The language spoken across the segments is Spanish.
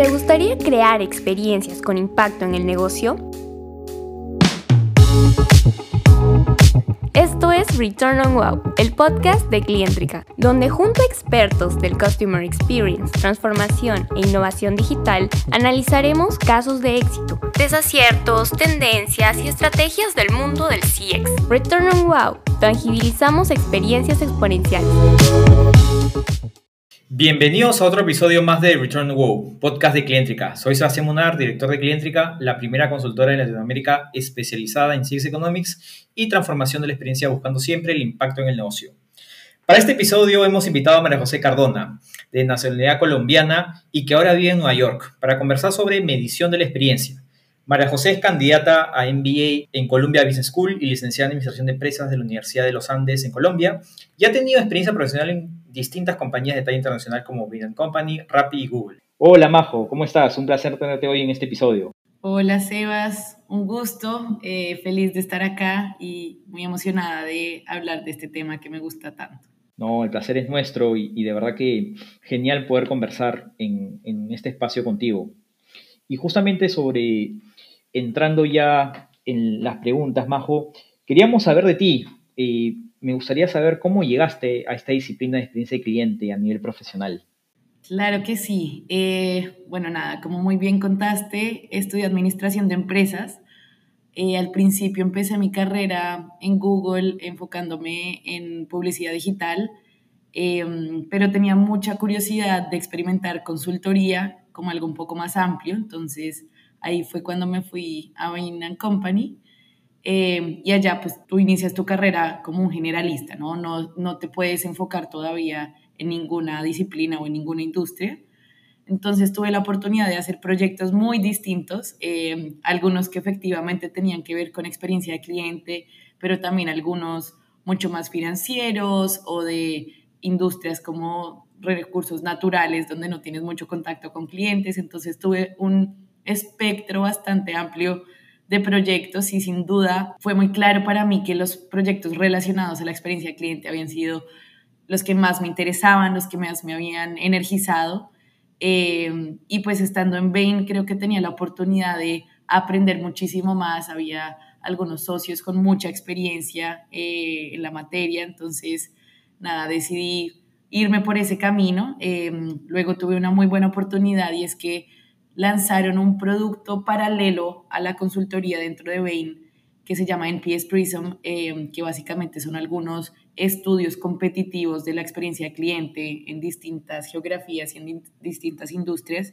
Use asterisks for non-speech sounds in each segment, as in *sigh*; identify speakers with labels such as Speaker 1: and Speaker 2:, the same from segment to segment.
Speaker 1: ¿Te gustaría crear experiencias con impacto en el negocio? Esto es Return on Wow, el podcast de Clientrica, donde junto a expertos del Customer Experience, transformación e innovación digital, analizaremos casos de éxito, desaciertos, tendencias y estrategias del mundo del CX. Return on Wow, tangibilizamos experiencias exponenciales.
Speaker 2: Bienvenidos a otro episodio más de Return Wow, podcast de Clientrica. Soy Sebastián Munar, director de Clientrica, la primera consultora en Latinoamérica especializada en CX Economics y transformación de la experiencia buscando siempre el impacto en el negocio. Para este episodio hemos invitado a María José Cardona, de nacionalidad colombiana y que ahora vive en Nueva York, para conversar sobre medición de la experiencia. María José es candidata a MBA en Columbia Business School y licenciada en Administración de Empresas de la Universidad de los Andes en Colombia y ha tenido experiencia profesional en distintas compañías de talla internacional como Bid Company, Rappi y Google. Hola Majo, ¿cómo estás? Un placer tenerte hoy en este episodio.
Speaker 3: Hola Sebas, un gusto, eh, feliz de estar acá y muy emocionada de hablar de este tema que me gusta tanto.
Speaker 2: No, el placer es nuestro y, de verdad que genial poder conversar en, en este espacio contigo. Y justamente sobre entrando ya en las preguntas, Majo, queríamos saber de ti. Eh, me gustaría saber cómo llegaste a esta disciplina de experiencia de cliente a nivel profesional.
Speaker 3: Claro que sí. Eh, bueno, nada, como muy bien contaste, estudié administración de empresas. Eh, al principio empecé mi carrera en Google enfocándome en publicidad digital, pero tenía mucha curiosidad de experimentar consultoría como algo un poco más amplio. Entonces, Ahí fue cuando me fui a Bain Company. Eh, y allá pues tú inicias tu carrera como un generalista, ¿no? ¿no? No te puedes enfocar todavía en ninguna disciplina o en ninguna industria. Entonces tuve la oportunidad de hacer proyectos muy distintos, eh, algunos que efectivamente tenían que ver con experiencia de cliente, pero también algunos mucho más financieros o de industrias como recursos naturales, donde no tienes mucho contacto con clientes. Entonces tuve un espectro bastante amplio de proyectos y sin duda fue muy claro para mí que los proyectos relacionados a la experiencia cliente habían sido los que más me interesaban, los que más me habían energizado. Eh, y pues estando en Bain creo que tenía la oportunidad de aprender muchísimo más. Había algunos socios con mucha experiencia eh, en la materia, entonces nada, decidí irme por ese camino. Eh, luego tuve una muy buena oportunidad y es que lanzaron un producto paralelo a la consultoría dentro de Bain que se llama NPS Prism, eh, que básicamente son algunos estudios competitivos de la experiencia de cliente en distintas geografías y en distintas industrias.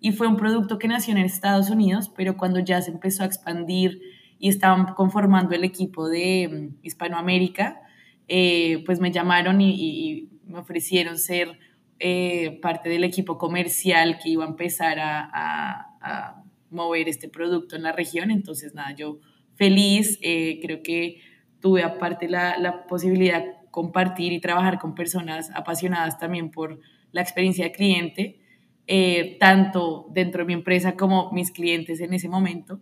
Speaker 3: Y fue un producto que nació en Estados Unidos, pero cuando ya se empezó a expandir y estaban conformando el equipo de mm, Hispanoamérica, eh, pues me llamaron y, y me ofrecieron ser eh, parte del equipo comercial que iba a empezar a, mover este producto en la región. Entonces, nada, yo feliz, eh, creo que tuve aparte la, posibilidad de compartir y trabajar con personas apasionadas también por la experiencia de cliente, eh, tanto dentro de mi empresa como mis clientes en ese momento.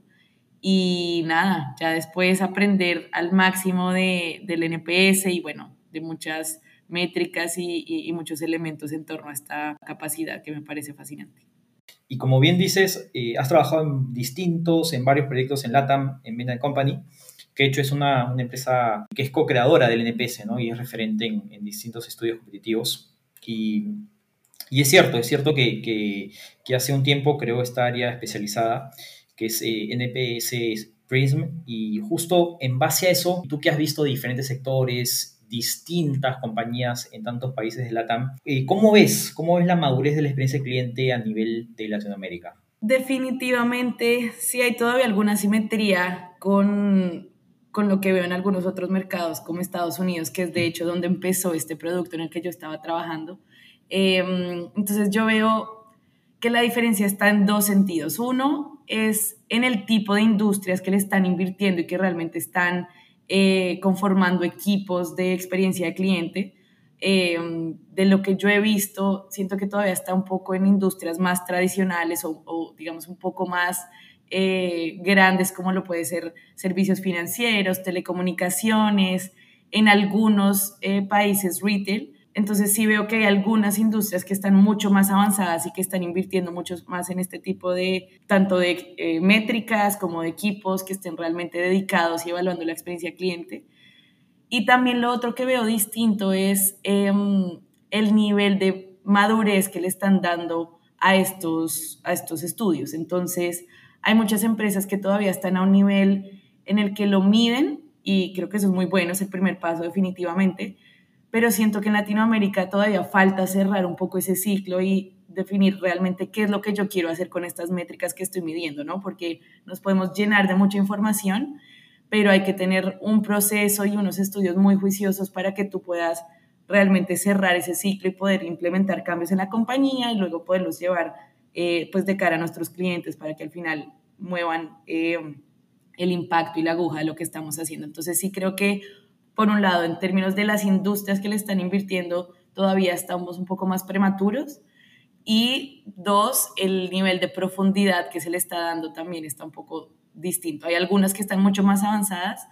Speaker 3: Y nada, ya después aprender al máximo de, del NPS y bueno, de muchas métricas y, muchos elementos en torno a esta capacidad que me parece fascinante.
Speaker 2: Y como bien dices, eh, has trabajado en distintos, en varios proyectos en LATAM, en Venta Company, que de hecho es una, una empresa que es co-creadora del NPS, ¿no? Y es referente en, distintos estudios competitivos. Y, y, es cierto, es cierto que, que, que, hace un tiempo creó esta área especializada, que es eh, NPS Prism, y justo en base a eso, tú que has visto diferentes sectores, distintas compañías en tantos países de LATAM. Eh, ¿Cómo ves? ¿Cómo ves la madurez de la experiencia cliente a nivel de Latinoamérica?
Speaker 3: Definitivamente sí hay todavía alguna simetría con, con lo que veo en algunos otros mercados como Estados Unidos, que es de hecho donde empezó este producto en el que yo estaba trabajando. Em, entonces yo veo que la diferencia está en dos sentidos. Uno es en el tipo de industrias que le están invirtiendo y que realmente están eh, conformando equipos de experiencia de cliente. Eh, de lo que yo he visto, siento que todavía está un poco en industrias más tradicionales o, digamos un poco más eh, grandes como lo puede ser servicios financieros, telecomunicaciones, en algunos países retail, Entonces sí veo que hay algunas industrias que están mucho más avanzadas y que están invirtiendo mucho más en este tipo de, tanto de eh, métricas como de equipos que estén realmente dedicados y evaluando la experiencia cliente. Y también lo otro que veo distinto es em, el nivel de madurez que le están dando a estos, a estos estudios. Entonces, hay muchas empresas que todavía están a un nivel en el que lo miden y creo que eso es muy bueno, es el primer paso definitivamente, pero siento que en Latinoamérica todavía falta cerrar un poco ese ciclo y definir realmente qué es lo que yo quiero hacer con estas métricas que estoy midiendo, ¿no? Porque nos podemos llenar de mucha información, pero hay que tener un proceso y unos estudios muy juiciosos para que tú puedas realmente cerrar ese ciclo y poder implementar cambios en la compañía y luego poderlos llevar eh, pues de cara a nuestros clientes para que al final muevan eh, el impacto y la aguja de lo que estamos haciendo. Entonces sí creo que por un lado, en términos de las industrias que le están invirtiendo, todavía estamos un poco más prematuros. Y dos, el nivel de profundidad que se le está dando también está un poco distinto. Hay algunas que están mucho más avanzadas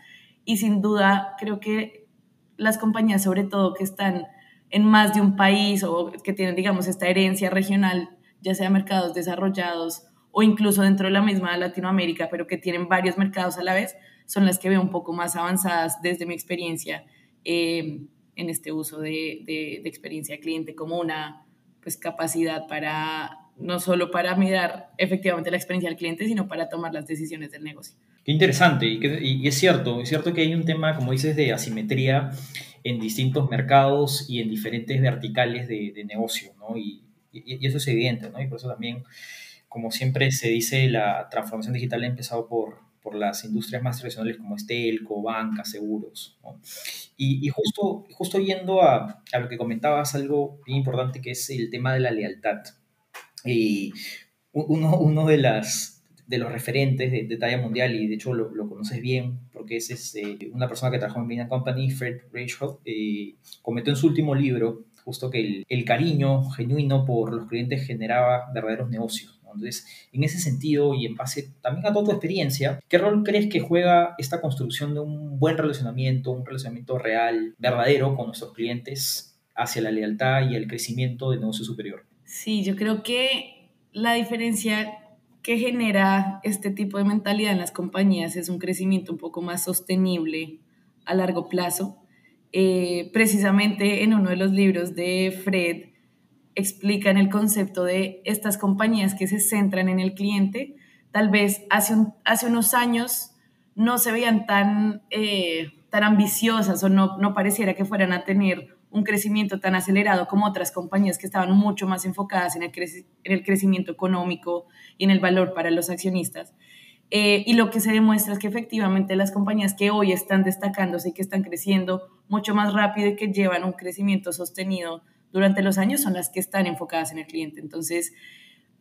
Speaker 3: y sin duda creo que las compañías, sobre todo que están en más de un país o que tienen, digamos, esta herencia regional, ya sea mercados desarrollados o incluso dentro de la misma Latinoamérica, pero que tienen varios mercados a la vez, son las que veo un poco más avanzadas desde mi experiencia eh, en este uso de, de, experiencia cliente como una pues, capacidad para no solo para mirar efectivamente la experiencia del cliente, sino para tomar las decisiones del negocio.
Speaker 2: Qué interesante, y, y, es cierto, es cierto que hay un tema, como dices, de asimetría en distintos mercados y en diferentes verticales de, de negocio, ¿no? Y, y, eso es evidente, ¿no? Y por eso también, como siempre se dice, la transformación digital ha empezado por, por las industrias más tradicionales como Estelco, banca, seguros. Y, justo, justo yendo a, a, lo que comentabas, algo bien importante que es el tema de la lealtad. Y uno, uno de, las, de los referentes de, talla mundial, y de hecho lo, lo conoces bien, porque es este, una persona que trabajó en Bina Company, Fred Rachel, eh, comentó en su último libro justo que el, el, cariño genuino por los clientes generaba verdaderos negocios. Entonces, en ese sentido y en base también a toda tu experiencia, ¿qué rol crees que juega esta construcción de un buen relacionamiento, un relacionamiento real, verdadero con nuestros clientes hacia la lealtad y el crecimiento de negocio superior?
Speaker 3: Sí, yo creo que la diferencia que genera este tipo de mentalidad en las compañías es un crecimiento un poco más sostenible a largo plazo. Eh, precisamente en uno de los libros de Fred, explican el concepto de estas compañías que se centran en el cliente. Tal vez hace, hace unos años no se veían tan, eh, tan ambiciosas o no, no pareciera que fueran a tener un crecimiento tan acelerado como otras compañías que estaban mucho más enfocadas en el, en el crecimiento económico y en el valor para los accionistas. Eh, y lo que se demuestra es que efectivamente las compañías que hoy están destacándose y que están creciendo mucho más rápido y que llevan un crecimiento sostenido durante los años son las que están enfocadas en el cliente. Entonces,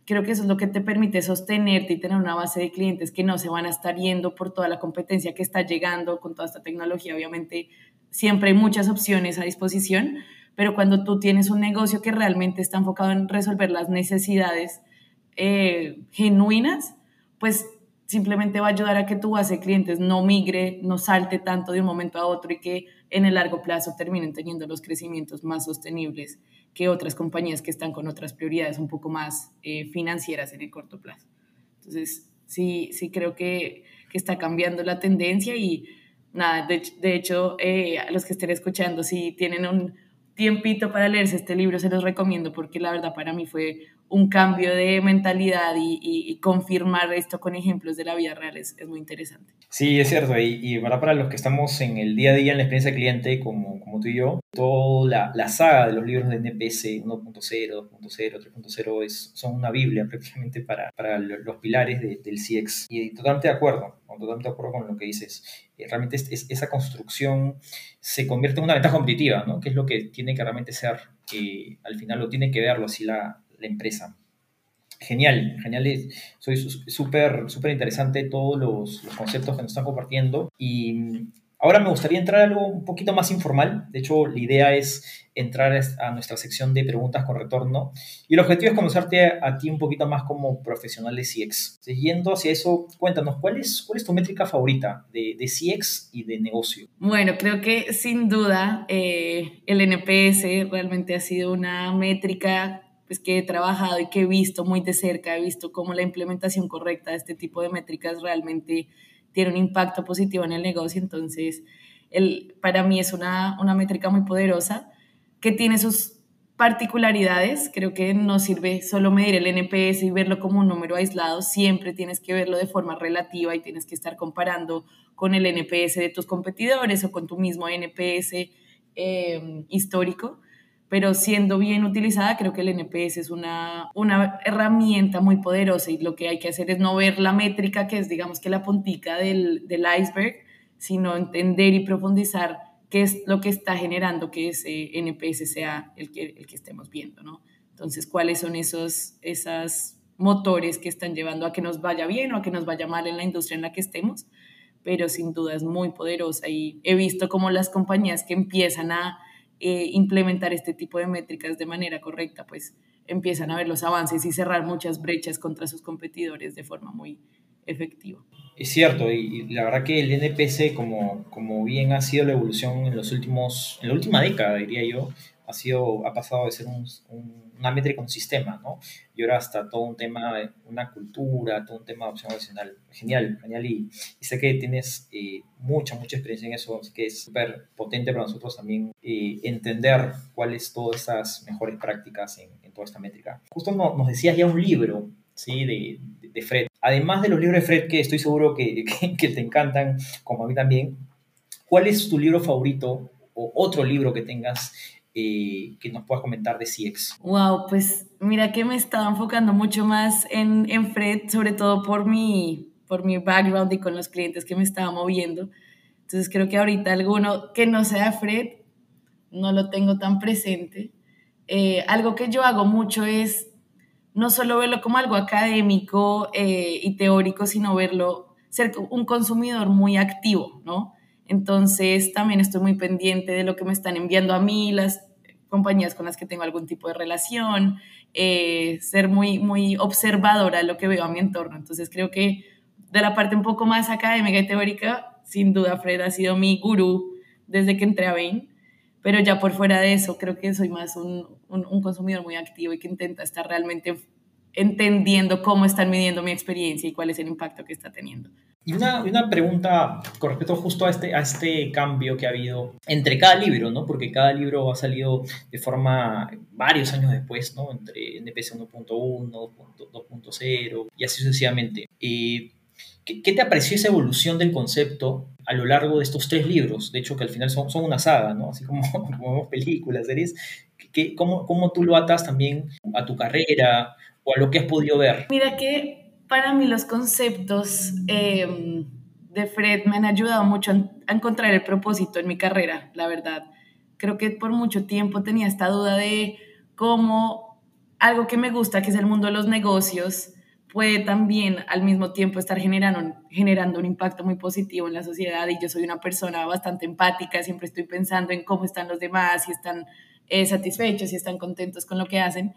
Speaker 3: creo que eso es lo que te permite sostenerte y tener una base de clientes que no se van a estar yendo por toda la competencia que está llegando con toda esta tecnología. Obviamente, siempre hay muchas opciones a disposición, pero cuando tú tienes un negocio que realmente está enfocado en resolver las necesidades eh, genuinas, pues simplemente va a ayudar a que tu base de clientes no migre, no salte tanto de un momento a otro y que en el largo plazo terminen teniendo los crecimientos más sostenibles que otras compañías que están con otras prioridades un poco más eh, financieras en el corto plazo. Entonces, sí, sí creo que, que está cambiando la tendencia y nada, de, de hecho, eh, a los que estén escuchando, si tienen un tiempito para leerse este libro, se los recomiendo porque la verdad para mí fue un cambio de mentalidad y, confirmar esto con ejemplos de la vida real es, muy interesante.
Speaker 2: Sí, es cierto. Y, y para los que estamos en el día a día en la experiencia cliente, como, como tú y yo, toda la, saga de los libros de NPS 1.0, 2.0, 3.0 son una Biblia prácticamente para, para los pilares del CX. Y totalmente de acuerdo, totalmente de acuerdo con lo que dices. Eh, realmente es, esa construcción se convierte en una ventaja competitiva, ¿no? que es lo que tiene que realmente ser. Eh, al final lo tiene que verlo así la, la empresa. Genial, genial. Soy súper, súper interesante todos los, conceptos que nos están compartiendo. Y Ahora me gustaría entrar a algo un poquito más informal. De hecho, la idea es entrar a nuestra sección de preguntas con retorno. Y el objetivo es conocerte a, ti un poquito más como profesional de CX. Siguiendo hacia eso, cuéntanos, ¿cuál es, cuál es tu métrica favorita de, de CX y de negocio?
Speaker 3: Bueno, creo que sin duda eh, el NPS realmente ha sido una métrica pues, que he trabajado y que he visto muy de cerca. He visto cómo la implementación correcta de este tipo de métricas realmente tiene un impacto positivo en el negocio. Entonces, el, para mí es una, una métrica muy poderosa que tiene sus particularidades. Creo que no sirve solo medir el NPS y verlo como un número aislado. Siempre tienes que verlo de forma relativa y tienes que estar comparando con el NPS de tus competidores o con tu mismo NPS eh, histórico. Pero siendo bien utilizada, creo que el NPS es una, una herramienta muy poderosa y lo que hay que hacer es no ver la métrica, que es digamos que la puntica del, del iceberg, sino entender y profundizar qué es lo que está generando que ese NPS sea el que, el que estemos viendo, ¿no? Entonces, ¿cuáles son esos esas motores que están llevando a que nos vaya bien o a que nos vaya mal en la industria en la que estemos? Pero sin duda es muy poderosa y he visto cómo las compañías que empiezan a eh, implementar este tipo de métricas de manera correcta, pues empiezan a ver los avances y cerrar muchas brechas contra sus competidores de forma muy efectiva.
Speaker 2: Es cierto, y, la verdad que el NPC, como, como bien ha sido la evolución en los últimos, en la última década, diría yo, ha sido, ha pasado de ser un, una métrica, un sistema, ¿no? Y ahora hasta todo un tema, una cultura, todo un tema de opción adicional. Genial, genial. Y, sé que tienes eh, mucha, mucha experiencia en eso, así que es súper potente para nosotros también eh, entender cuáles todas esas mejores prácticas en, toda esta métrica. Justo nos decías ya un libro, ¿sí? De, de, Fred. Además de los libros de Fred, que estoy seguro que, que te encantan, como a mí también, ¿cuál es tu libro favorito o otro libro que tengas eh, que nos puedas comentar de CX.
Speaker 3: Wow, pues mira que me estaba enfocando mucho más en, en Fred, sobre todo por mi, por mi background y con los clientes que me estaba moviendo. Entonces creo que ahorita alguno que no sea Fred, no lo tengo tan presente. Eh, algo que yo hago mucho es no solo verlo como algo académico eh, y teórico, sino verlo, ser un consumidor muy activo, ¿no? Entonces también estoy muy pendiente de lo que me están enviando a mí, las compañías con las que tengo algún tipo de relación, eh, ser muy, muy observadora de lo que veo a mi entorno. Entonces creo que de la parte un poco más académica y teórica, sin duda Fred ha sido mi gurú desde que entré a Bain, pero ya por fuera de eso creo que soy más un, un consumidor muy activo y que intenta estar realmente entendiendo cómo están midiendo mi experiencia y cuál es el impacto que está teniendo.
Speaker 2: Y una, una, pregunta con respecto justo a este, a este cambio que ha habido entre cada libro, ¿no? Porque cada libro ha salido de forma varios años después, ¿no? Entre NPC 1.1, 2.0 y así sucesivamente. Eh, ¿qué, ¿qué, te apreció esa evolución del concepto a lo largo de estos tres libros? De hecho, que al final son, son una saga, ¿no? Así como, *laughs* como películas, series. ¿Qué, cómo, ¿Cómo tú lo atas también a tu carrera o a lo que has podido ver?
Speaker 3: Mira que para mí los conceptos em, de Fred me han ayudado mucho a encontrar el propósito en mi carrera, la verdad. Creo que por mucho tiempo tenía esta duda de cómo algo que me gusta, que es el mundo de los negocios, puede también al mismo tiempo estar generando, generando un impacto muy positivo en la sociedad y yo soy una persona bastante empática, siempre estoy pensando en cómo están los demás, si están eh, satisfechos, si están contentos con lo que hacen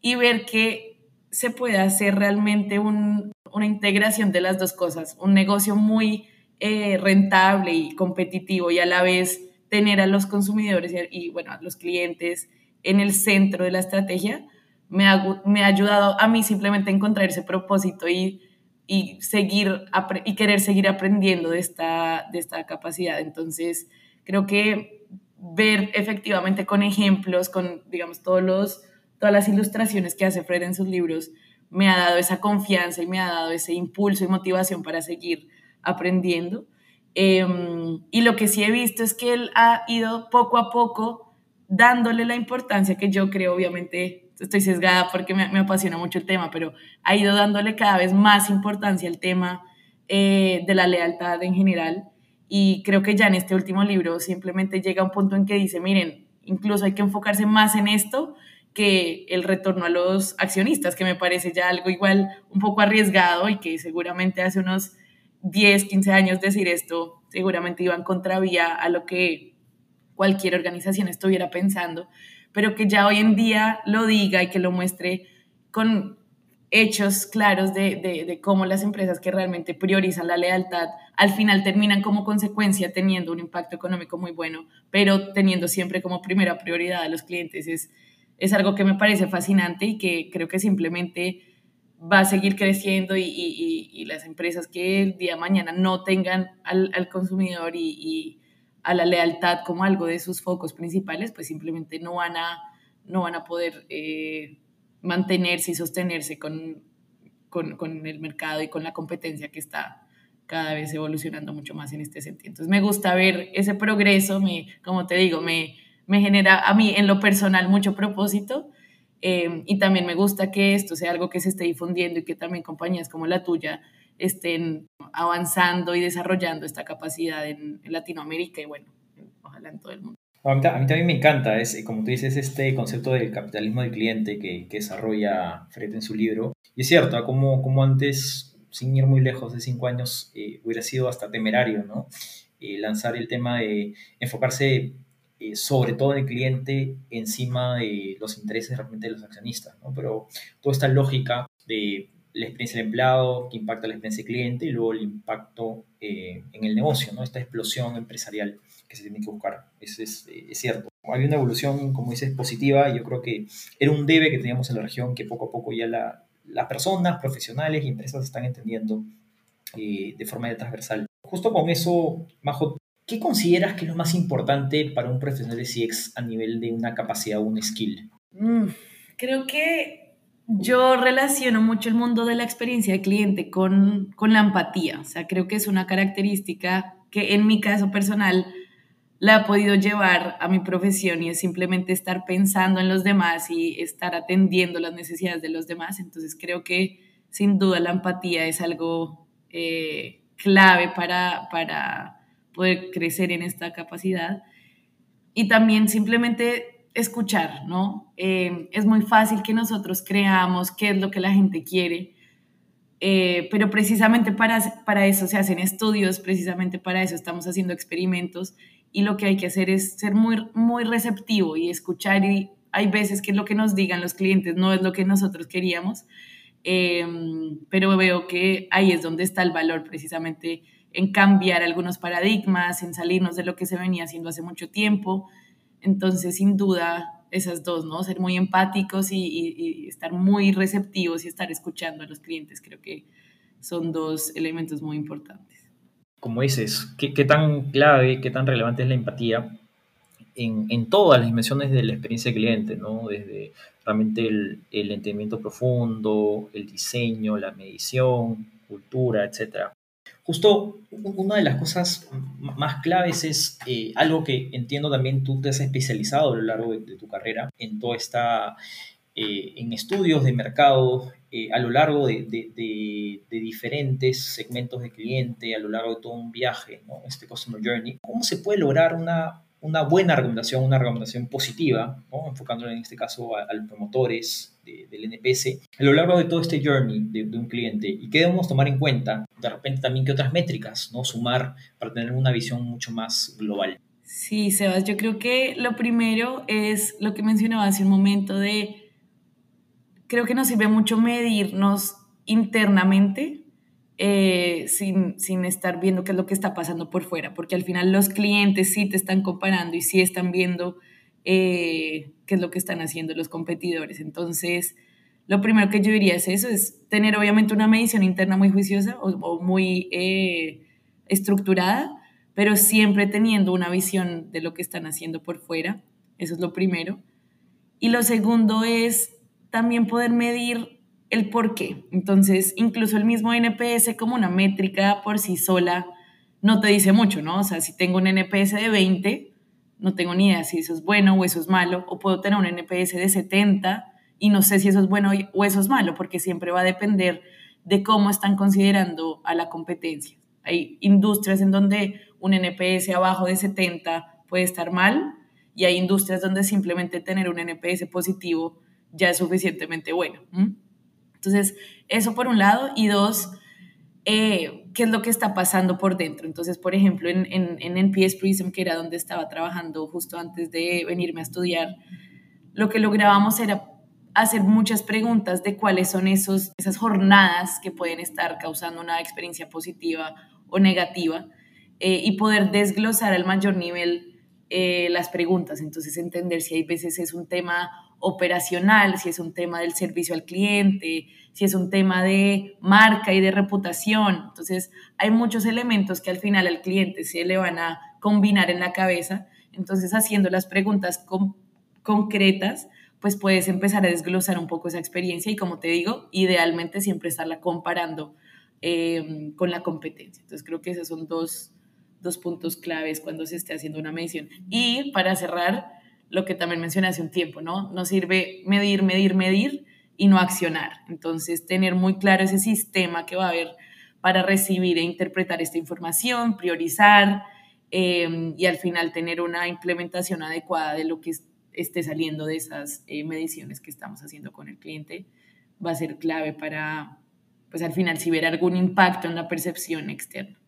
Speaker 3: y ver que se puede hacer realmente una integración de las dos cosas, un negocio muy eh, rentable y competitivo y a la vez tener a los consumidores y, bueno, a los clientes en el centro de la estrategia, me ha, me ha ayudado a mí simplemente a encontrar ese propósito y, y, seguir, y querer seguir aprendiendo de esta, de esta capacidad. Entonces, creo que ver efectivamente con ejemplos, con, digamos, todos los todas las ilustraciones que hace Fred en sus libros, me ha dado esa confianza y me ha dado ese impulso y motivación para seguir aprendiendo. Em, y lo que sí he visto es que él ha ido poco a poco dándole la importancia que yo creo, obviamente, estoy sesgada porque me, apasiona mucho el tema, pero ha ido dándole cada vez más importancia al tema eh, de la lealtad en general. Y creo que ya en este último libro simplemente llega a un punto en que dice, miren, incluso hay que enfocarse más en esto que el retorno a los accionistas, que me parece ya algo igual un poco arriesgado y que seguramente hace unos 10, 15 años decir esto seguramente iban contravía a lo que cualquier organización estuviera pensando, pero que ya hoy en día lo diga y que lo muestre con hechos claros de, cómo las empresas que realmente priorizan la lealtad al final terminan como consecuencia teniendo un impacto económico muy bueno, pero teniendo siempre como primera prioridad a los clientes. Es, es algo que me parece fascinante y que creo que simplemente va a seguir creciendo y, las empresas que el día de mañana no tengan al, consumidor y, a la lealtad como algo de sus focos principales, pues simplemente no van a, no van a poder eh, mantenerse y sostenerse con, con, el mercado y con la competencia que está cada vez evolucionando mucho más en este sentido. Entonces me gusta ver ese progreso, me, como te digo, me, me genera a mí en lo personal mucho propósito eh, y también me gusta que esto sea algo que se esté difundiendo y que también compañías como la tuya estén avanzando y desarrollando esta capacidad en, Latinoamérica y bueno, ojalá en todo el mundo.
Speaker 2: A mí, también me encanta, es, como tú dices, este concepto del capitalismo del cliente que, que desarrolla Fred en su libro. Y es cierto, como, como antes, sin ir muy lejos de cinco años, eh, hubiera sido hasta temerario, ¿no? Eh, lanzar el tema de enfocarse eh, sobre todo el cliente encima de los intereses realmente de los accionistas, ¿no? Pero toda esta lógica de la experiencia del empleado, que impacta la experiencia del cliente y luego el impacto eh, en el negocio, ¿no? Esta explosión empresarial que se tiene que buscar. Eso es, eh, es, cierto. Hay una evolución, como dices, positiva yo creo que era un debe que teníamos en la región que poco a poco ya la, las personas, profesionales y empresas están entendiendo de forma transversal. Justo con eso, Majo, ¿Qué consideras que es lo más importante para un profesional de CX a nivel de una capacidad o un skill?
Speaker 3: Mm, creo que yo relaciono mucho el mundo de la experiencia de cliente con, con la empatía. O sea, creo que es una característica que en mi caso personal la he podido llevar a mi profesión y es simplemente estar pensando en los demás y estar atendiendo las necesidades de los demás. Entonces creo que sin duda la empatía es algo eh, clave para, para poder crecer en esta capacidad. Y también simplemente escuchar, ¿no? Eh, es muy fácil que nosotros creamos qué es lo que la gente quiere, eh, pero precisamente para, para eso se hacen estudios, precisamente para eso estamos haciendo experimentos y lo que hay que hacer es ser muy, muy receptivo y escuchar y hay veces que lo que nos digan los clientes no es lo que nosotros queríamos, eh, pero veo que ahí es donde está el valor precisamente en cambiar algunos paradigmas, en salirnos de lo que se venía haciendo hace mucho tiempo. Entonces, sin duda, esas dos, ¿no? Ser muy empáticos y, estar muy receptivos y estar escuchando a los clientes, creo que son dos elementos muy importantes.
Speaker 2: Como dices, ¿qué, tan clave, qué tan relevante es la empatía en, todas las dimensiones de la experiencia cliente, ¿no? Desde realmente el, el entendimiento profundo, el diseño, la medición, cultura, etcétera. Justo una de las cosas más claves es eh, algo que entiendo también tú te has especializado a lo largo de, tu carrera en toda esta, eh, en estudios de mercado eh, a lo largo de, diferentes segmentos de cliente, a lo largo de todo un viaje, ¿no? este Customer Journey. ¿Cómo se puede lograr una, una buena recomendación, una recomendación positiva, ¿no? en este caso a, los promotores del NPS, a lo largo de todo este journey de, un cliente y qué debemos tomar en cuenta, de repente también qué otras métricas, ¿no? sumar para tener una visión mucho más global.
Speaker 3: Sí, Sebas, yo creo que lo primero es lo que mencionaba hace un momento de, creo que nos sirve mucho medirnos internamente eh, sin, sin, estar viendo qué es lo que está pasando por fuera, porque al final los clientes sí te están comparando y sí están viendo eh, es lo que están haciendo los competidores. Entonces, lo primero que yo diría es eso, es tener obviamente una medición interna muy juiciosa o, muy eh, estructurada, pero siempre teniendo una visión de lo que están haciendo por fuera. Eso es lo primero. Y lo segundo es también poder medir el por qué. Entonces, incluso el mismo NPS como una métrica por sí sola no te dice mucho, ¿no? O sea, si tengo un NPS de 20, no tengo ni idea si eso es bueno o eso es malo, o puedo tener un NPS de 70 y no sé si eso es bueno o eso es malo, porque siempre va a depender de cómo están considerando a la competencia. Hay industrias en donde un NPS abajo de 70 puede estar mal y hay industrias donde simplemente tener un NPS positivo ya es suficientemente bueno. Entonces, eso por un lado. Y dos, eh, qué es lo que está pasando por dentro. Entonces, por ejemplo, en, en, en NPS Prism, que era donde estaba trabajando justo antes de venirme a estudiar, lo que lográbamos era hacer muchas preguntas de cuáles son esos, esas jornadas que pueden estar causando una experiencia positiva o negativa eh, y poder desglosar al mayor nivel eh, las preguntas. Entonces, entender si hay veces es un tema operacional, si es un tema del servicio al cliente, si es un tema de marca y de reputación. Entonces, hay muchos elementos que al final al cliente se le van a combinar en la cabeza. Entonces, haciendo las preguntas concretas, pues puedes empezar a desglosar un poco esa experiencia y como te digo, idealmente siempre estarla comparando eh, con la competencia. Entonces, creo que esos son dos, dos puntos claves cuando se esté haciendo una medición. Y para cerrar, lo que también mencioné hace un tiempo, ¿no? Nos sirve medir, medir, medir y no accionar. Entonces, tener muy claro ese sistema que va a haber para recibir e interpretar esta información, priorizar eh, y al final tener una implementación adecuada de lo que esté saliendo de esas eh, mediciones que estamos haciendo con el cliente va a ser clave para, pues al final, si ver algún impacto en la percepción externa.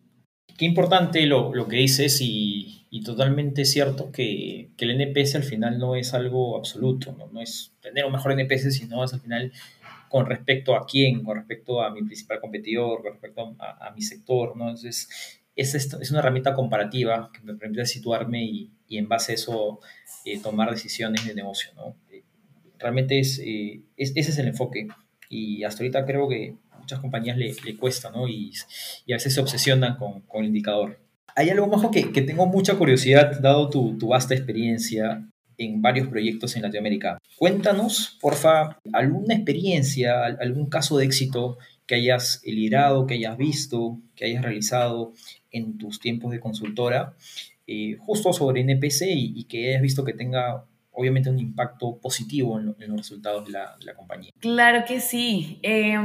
Speaker 2: Qué importante lo, lo que dices y, y, totalmente cierto que, que, el NPS al final no es algo absoluto, ¿no? no es tener un mejor NPS, sino es al final con respecto a quién, con respecto a mi principal competidor, con respecto a, a mi sector, ¿no? Entonces, es, es una herramienta comparativa que me permite situarme y, y en base a eso eh, tomar decisiones de negocio, ¿no? Eh, realmente es, eh, es, ese es el enfoque y hasta ahorita creo que muchas compañías le, le cuesta, ¿no? Y, y, a veces se obsesionan con, con el indicador. Hay algo, más que, que tengo mucha curiosidad, dado tu, tu, vasta experiencia en varios proyectos en Latinoamérica. Cuéntanos, porfa, alguna experiencia, algún caso de éxito que hayas liderado, que hayas visto, que hayas realizado en tus tiempos de consultora, eh, justo sobre NPC y, y, que hayas visto que tenga obviamente un impacto positivo en, los resultados de la, compañía.
Speaker 3: Claro que sí. Eh,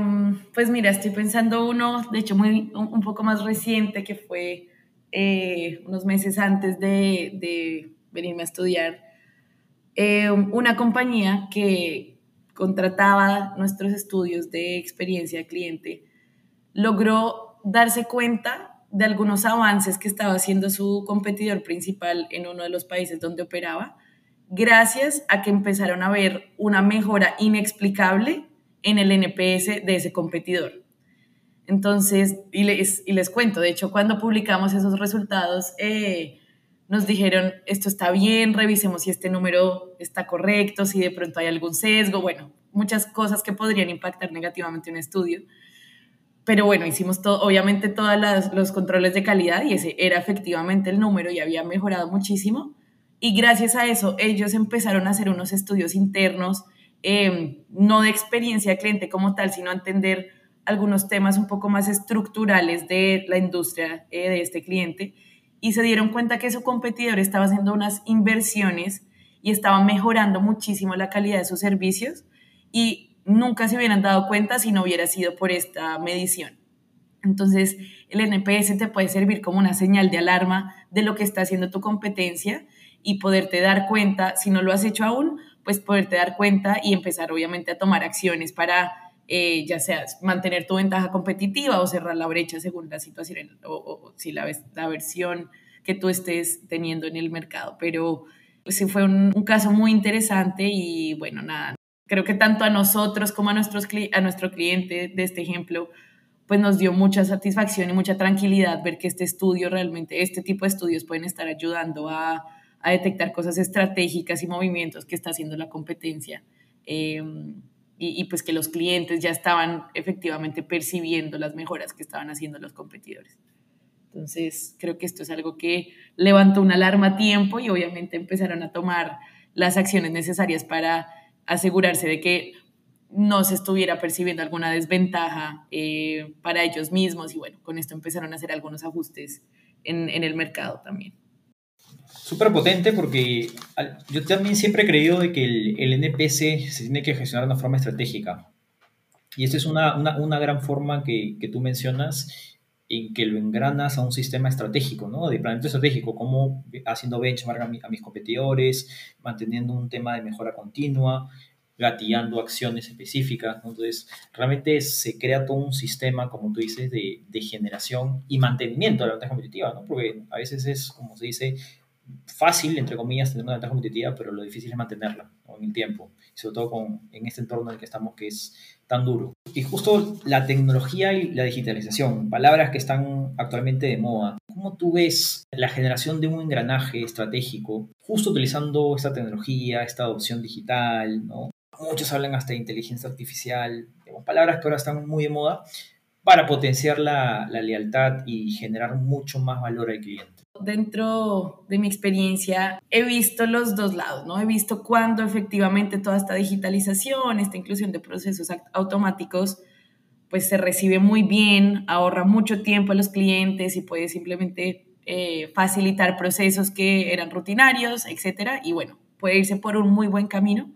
Speaker 3: pues mira, estoy pensando uno, de hecho, muy, un, un poco más reciente, que fue eh, unos meses antes de, de, venirme a estudiar. Eh, una compañía que contrataba nuestros estudios de experiencia de cliente logró darse cuenta de algunos avances que estaba haciendo su competidor principal en uno de los países donde operaba gracias a que empezaron a ver una mejora inexplicable en el NPS de ese competidor. Entonces, y les, y les cuento, de hecho, cuando publicamos esos resultados, eh, nos dijeron, esto está bien, revisemos si este número está correcto, si de pronto hay algún sesgo, bueno, muchas cosas que podrían impactar negativamente un estudio. Pero bueno, hicimos todo, obviamente todos los controles de calidad y ese era efectivamente el número y había mejorado muchísimo y gracias a eso ellos empezaron a hacer unos estudios internos, eh, no de experiencia de cliente como tal, sino a entender algunos temas un poco más estructurales de la industria eh, de este cliente y se dieron cuenta que su competidor estaba haciendo unas inversiones y estaba mejorando muchísimo la calidad de sus servicios y nunca se hubieran dado cuenta si no hubiera sido por esta medición. Entonces, el NPS te puede servir como una señal de alarma de lo que está haciendo tu competencia y poderte dar cuenta, si no lo has hecho aún, pues poderte dar cuenta y empezar obviamente a tomar acciones para eh, ya sea mantener tu ventaja competitiva o cerrar la brecha según la situación o, o si la, la versión que tú estés teniendo en el mercado. Pero ese fue un, un, caso muy interesante y bueno, nada, creo que tanto a nosotros como a, nuestros, a nuestro cliente de este ejemplo, pues nos dio mucha satisfacción y mucha tranquilidad ver que este estudio realmente, este tipo de estudios pueden estar ayudando a a detectar cosas estratégicas y movimientos que está haciendo la competencia. Eh, y, pues que los clientes ya estaban efectivamente percibiendo las mejoras que estaban haciendo los competidores. Entonces, creo que esto es algo que levantó una alarma a tiempo y obviamente empezaron a tomar las acciones necesarias para asegurarse de que no se estuviera percibiendo alguna desventaja eh, para ellos mismos y bueno, con esto empezaron a hacer algunos ajustes en el mercado también
Speaker 2: súper potente porque yo también siempre he creído de que el, el, NPS se tiene que gestionar de una forma estratégica. Y esta es una, una, una gran forma que, que, tú mencionas en que lo engranas a un sistema estratégico, ¿no? De planeamiento estratégico, como haciendo benchmark a, mi, a mis competidores, manteniendo un tema de mejora continua, gatillando acciones específicas. Entonces, realmente se crea todo un sistema, como tú dices, de, de generación y mantenimiento de la ventaja competitiva, ¿no? porque a veces es, como se dice, fácil, entre comillas, tener una ventaja competitiva, pero lo difícil es mantenerla en el tiempo, sobre todo con, en este entorno en el que estamos que es tan duro. Y justo la tecnología y la digitalización, palabras que están actualmente de moda. ¿Cómo tú ves la generación de un engranaje estratégico justo utilizando esta tecnología, esta adopción digital? ¿no? Muchos hablan hasta de inteligencia artificial, palabras que ahora están muy de moda para potenciar la, la lealtad y generar mucho más valor al cliente.
Speaker 3: Dentro de mi experiencia he visto los dos lados, ¿no? He visto cuando efectivamente toda esta digitalización, esta inclusión de procesos automáticos, pues se recibe muy bien, ahorra mucho tiempo a los clientes y puede simplemente eh, facilitar procesos que eran rutinarios, etcétera. Y bueno, puede irse por un muy buen camino.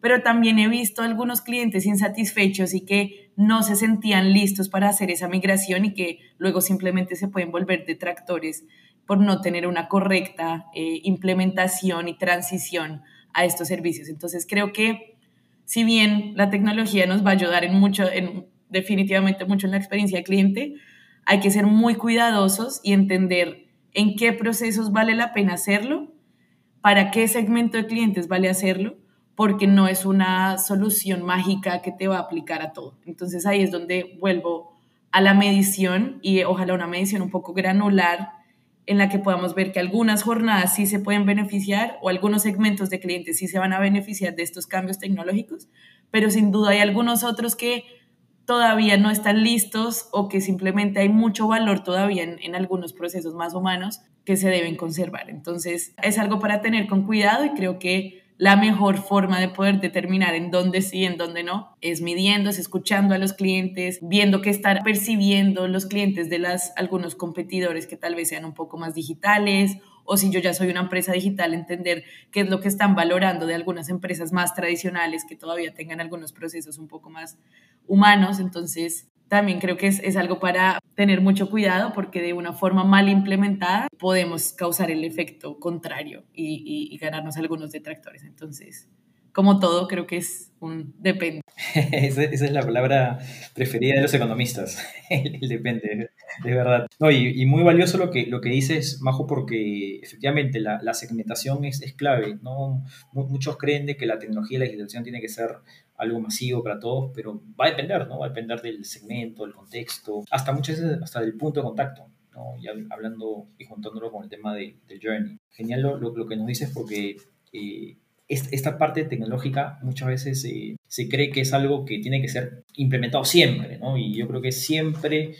Speaker 3: Pero también he visto algunos clientes insatisfechos y que no se sentían listos para hacer esa migración y que luego simplemente se pueden volver detractores por no tener una correcta eh, implementación y transición a estos servicios. Entonces creo que si bien la tecnología nos va a ayudar en mucho, en, definitivamente mucho en la experiencia del cliente, hay que ser muy cuidadosos y entender en qué procesos vale la pena hacerlo, para qué segmento de clientes vale hacerlo, porque no es una solución mágica que te va a aplicar a todo. Entonces ahí es donde vuelvo a la medición y ojalá una medición un poco granular en la que podamos ver que algunas jornadas sí se pueden beneficiar o algunos segmentos de clientes sí se van a beneficiar de estos cambios tecnológicos, pero sin duda hay algunos otros que todavía no están listos o que simplemente hay mucho valor todavía en, en, algunos procesos más humanos que se deben conservar. Entonces, es algo para tener con cuidado y creo que la mejor forma de poder determinar en dónde sí, y en dónde no, es midiendo, es escuchando a los clientes, viendo qué están percibiendo los clientes de las, algunos competidores que tal vez sean un poco más digitales o si yo ya soy una empresa digital, entender qué es lo que están valorando de algunas empresas más tradicionales que todavía tengan algunos procesos un poco más humanos. Entonces, también creo que es, es, algo para tener mucho cuidado porque de una forma mal implementada podemos causar el efecto contrario y, y, y ganarnos algunos detractores. Entonces, como todo, creo que es un depende. *laughs*
Speaker 2: esa, es la palabra preferida de los economistas, *laughs* el, depende, de verdad. No, y, y, muy valioso lo que, lo que dices, Majo, porque efectivamente la, la segmentación es, es, clave. ¿no? Muchos creen de que la tecnología y la legislación tiene que ser algo masivo para todos, pero va a depender, ¿no? Va a depender del segmento, del contexto, hasta muchas veces hasta del punto de contacto, ¿no? Ya hablando y juntándolo con el tema de, del journey. Genial lo, lo, lo, que nos dices porque eh, esta parte tecnológica muchas veces eh, se cree que es algo que tiene que ser implementado siempre, ¿no? Y yo creo que siempre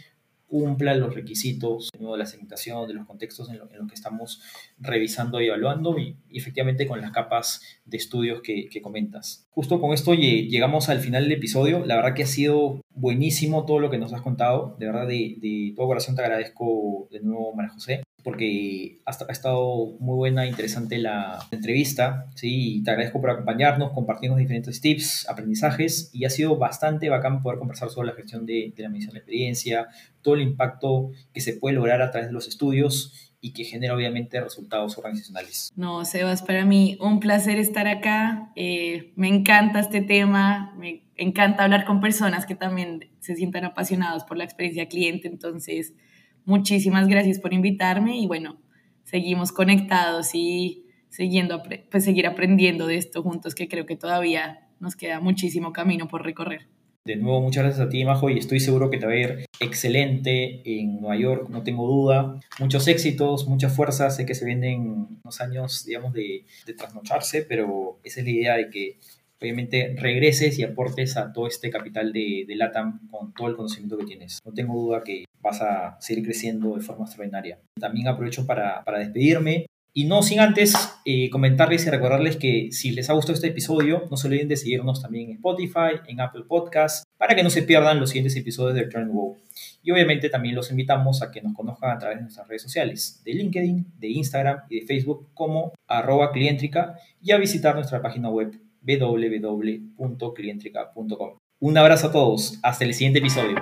Speaker 2: cumpla los requisitos de la segmentación, de los contextos en, lo, en los que estamos revisando y evaluando y, efectivamente con las capas de estudios que, comentas. Justo con esto llegamos al final del episodio. La verdad que ha sido buenísimo todo lo que nos has contado. De verdad, de todo corazón te agradezco de nuevo, María José porque ha, ha, estado muy buena, interesante la entrevista, ¿sí? Y te agradezco por acompañarnos, compartirnos diferentes tips, aprendizajes, y ha sido bastante bacán poder conversar sobre la gestión de, la medición de experiencia, todo el impacto que se puede lograr a través de los estudios y que genera obviamente resultados organizacionales.
Speaker 3: No, Sebas, para mí un placer estar acá. Eh, me encanta este tema, me encanta hablar con personas que también se sientan apasionados por la experiencia cliente, entonces muchísimas gracias por invitarme y bueno, seguimos conectados y siguiendo, pues seguir aprendiendo de esto juntos, que creo que todavía nos queda muchísimo camino por recorrer.
Speaker 2: De nuevo, muchas gracias a ti, Majo, y estoy seguro que te va a ir excelente en Nueva York, no tengo duda. Muchos éxitos, mucha fuerza, sé que se vienen unos años, digamos, de, de trasnocharse, pero esa es la idea de que obviamente regreses y aportes a todo este capital de, de LATAM con todo el conocimiento que tienes. No tengo duda que vas a seguir creciendo de forma extraordinaria. También aprovecho para, para despedirme. Y no sin antes eh, comentarles y recordarles que si les ha gustado este episodio, no se olviden de seguirnos también en Spotify, en Apple Podcasts, para que no se pierdan los siguientes episodios de Return Wow. Y obviamente también los invitamos a que nos conozcan a través de nuestras redes sociales, de LinkedIn, de Instagram y de Facebook como arroba clientrica y a visitar nuestra página web www.clientrica.com. Un abrazo a todos, hasta el siguiente episodio.